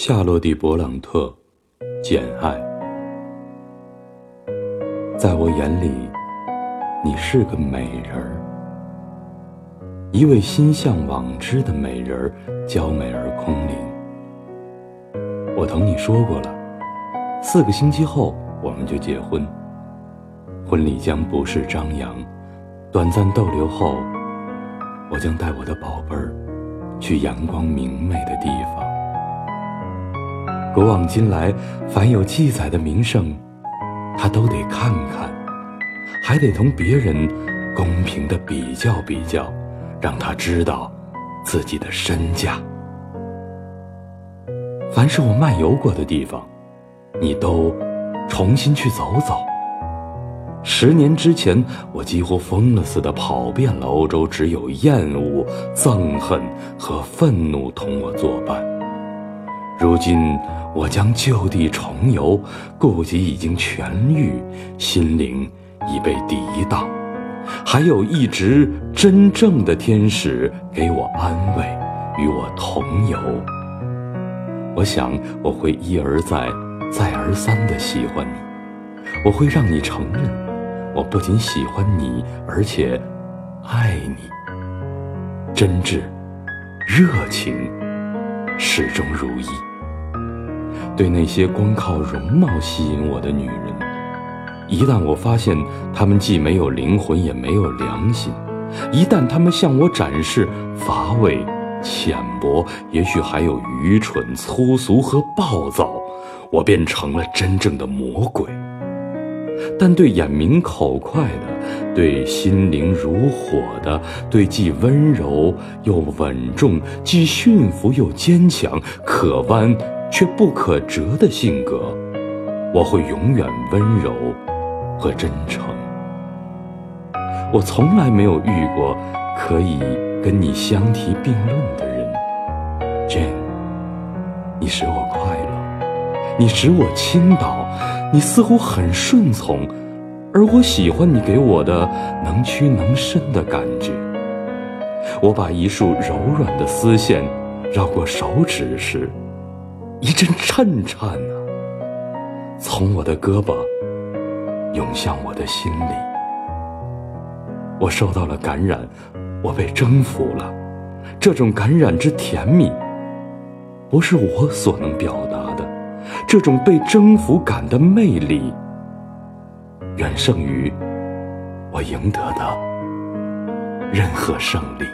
夏洛蒂·勃朗特，《简爱》。在我眼里，你是个美人儿，一位心向往之的美人儿，娇美而空灵。我同你说过了，四个星期后我们就结婚。婚礼将不是张扬，短暂逗留后，我将带我的宝贝儿去阳光明媚的地方。古往今来，凡有记载的名胜，他都得看看，还得同别人公平的比较比较，让他知道自己的身价。凡是我漫游过的地方，你都重新去走走。十年之前，我几乎疯了似的跑遍了欧洲，只有厌恶、憎恨和愤怒同我作伴。如今。我将就地重游，顾及已经痊愈，心灵已被涤荡，还有一直真正的天使给我安慰，与我同游。我想我会一而再、再而三地喜欢你，我会让你承认，我不仅喜欢你，而且爱你。真挚、热情，始终如一。对那些光靠容貌吸引我的女人，一旦我发现她们既没有灵魂也没有良心，一旦她们向我展示乏味、浅薄，也许还有愚蠢、粗俗和暴躁，我便成了真正的魔鬼。但对眼明口快的，对心灵如火的，对既温柔又稳重，既驯服又坚强，可弯。却不可折的性格，我会永远温柔和真诚。我从来没有遇过可以跟你相提并论的人，Jane。你使我快乐，你使我倾倒，你似乎很顺从，而我喜欢你给我的能屈能伸的感觉。我把一束柔软的丝线绕过手指时。一阵颤颤啊，从我的胳膊涌向我的心里。我受到了感染，我被征服了。这种感染之甜蜜，不是我所能表达的。这种被征服感的魅力，远胜于我赢得的任何胜利。